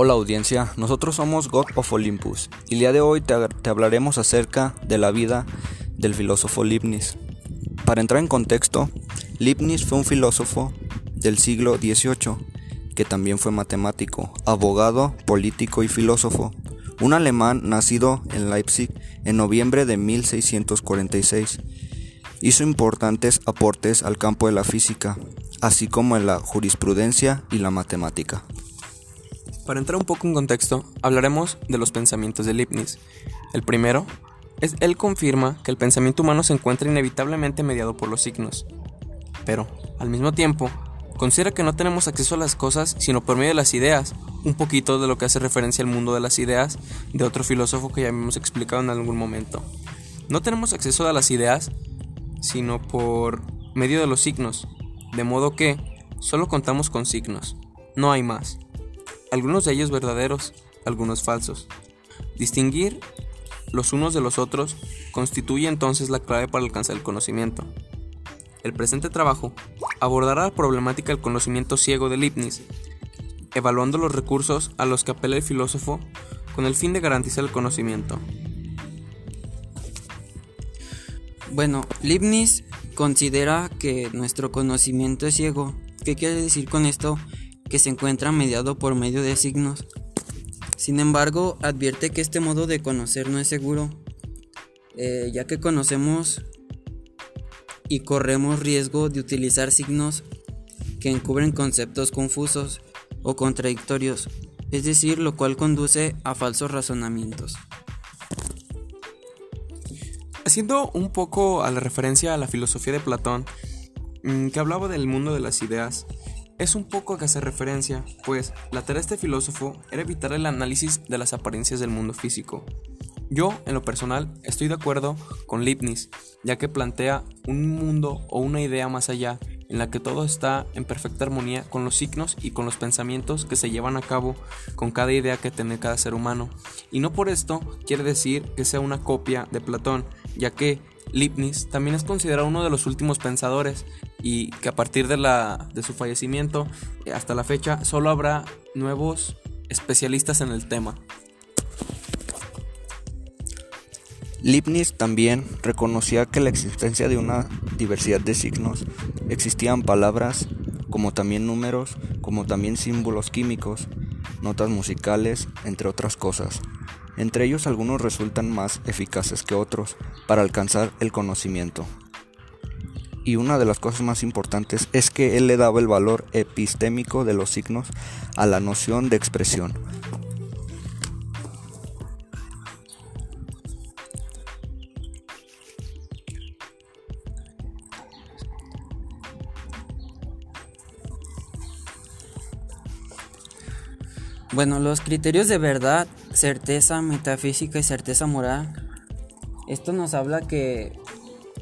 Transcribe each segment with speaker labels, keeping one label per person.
Speaker 1: Hola audiencia, nosotros somos God of Olympus y el día de hoy te, te, hablaremos acerca de la vida del filósofo Leibniz. Para entrar en contexto, Leibniz fue un filósofo del siglo XVIII que también fue matemático, abogado, político y filósofo, un alemán nacido en Leipzig en noviembre de 1646. Hizo importantes aportes al campo de la física, así como en la jurisprudencia y la matemática.
Speaker 2: Para entrar un poco en contexto, hablaremos de los pensamientos de Leibniz. El primero es él confirma que el pensamiento humano se encuentra inevitablemente mediado por los signos, pero al mismo tiempo considera que no tenemos acceso a las cosas sino por medio de las ideas, un poquito de lo que hace referencia al mundo de las ideas de otro filósofo que ya hemos explicado en algún momento. No tenemos acceso a las ideas sino por medio de los signos, de modo que solo contamos con signos, no hay más algunos de ellos verdaderos, algunos falsos. Distinguir los unos de los otros constituye entonces la clave para alcanzar el conocimiento. El presente trabajo abordará la problemática del conocimiento ciego de Leibniz, evaluando los recursos a los que apela el filósofo con el fin de garantizar el conocimiento.
Speaker 3: Bueno, Leibniz considera que nuestro conocimiento es ciego. ¿Qué quiere decir con esto? Que se encuentra mediado por medio de signos. Sin embargo, advierte que este modo de conocer no es seguro, eh, ya que conocemos y corremos riesgo de utilizar signos que encubren conceptos confusos o contradictorios, es decir, lo cual conduce a falsos razonamientos.
Speaker 2: Haciendo un poco a la referencia a la filosofía de Platón, mm, que hablaba del mundo de las ideas, es un poco a que hace referencia, pues la tarea de este filósofo era evitar el análisis de las apariencias del mundo físico. Yo, en lo personal, estoy de acuerdo con Leibniz, ya que plantea un mundo o una idea más allá, en la que todo está en perfecta armonía con los signos y con los pensamientos que se llevan a cabo con cada idea que tiene cada ser humano. Y no por esto quiere decir que sea una copia de Platón, ya que Leibniz también es considerado uno de los últimos pensadores y que a partir de, la, de su fallecimiento eh, hasta la fecha solo habrá nuevos especialistas en el tema.
Speaker 1: Leibniz también reconocía que la existencia de una diversidad de signos existían palabras como también números, como también símbolos químicos, notas musicales, entre otras cosas. Entre ellos algunos resultan más eficaces que otros para alcanzar el conocimiento. Y una de las cosas más importantes es que él le daba el valor epistémico de los signos a la noción de expresión.
Speaker 3: Bueno, los criterios de verdad, certeza metafísica y certeza moral. Esto nos habla que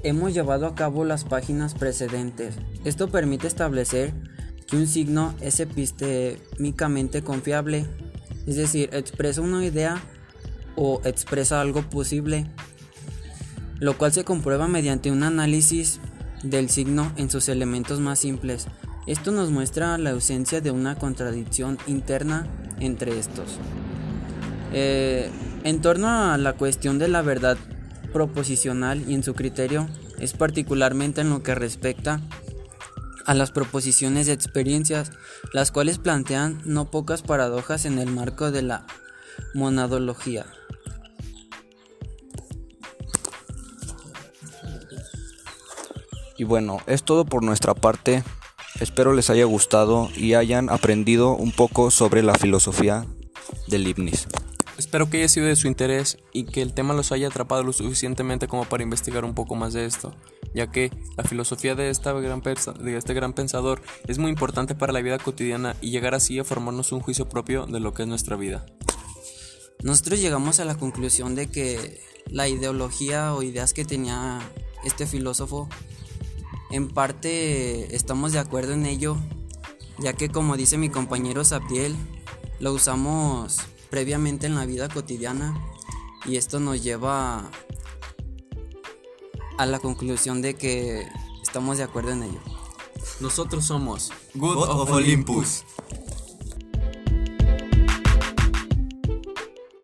Speaker 3: hemos llevado a cabo las páginas precedentes. Esto permite establecer que un signo es epistémicamente confiable, es decir, expresa una idea o expresa algo posible, lo cual se comprueba mediante un análisis del signo en sus elementos más simples. Esto nos muestra la ausencia de una contradicción interna entre estos. Eh, en torno a la cuestión de la verdad proposicional y en su criterio, es particularmente en lo que respecta a las proposiciones de experiencias, las cuales plantean no pocas paradojas en el marco de la monadología.
Speaker 1: Y bueno, es todo por nuestra parte. Espero les haya gustado y hayan aprendido un poco sobre la filosofía del Leibniz.
Speaker 2: Espero que haya sido de su interés y que el tema los haya atrapado lo suficientemente como para investigar un poco más de esto, ya que la filosofía de, esta gran de este gran pensador es muy importante para la vida cotidiana y llegar así a formarnos un juicio propio de lo que es nuestra vida.
Speaker 3: Nosotros llegamos a la conclusión de que la ideología o ideas que tenía este filósofo en parte estamos de acuerdo en ello, ya que como dice mi compañero Sabdiel, lo usamos previamente en la vida cotidiana y esto nos lleva a la conclusión de que estamos de acuerdo en ello.
Speaker 2: Nosotros somos God of Olympus.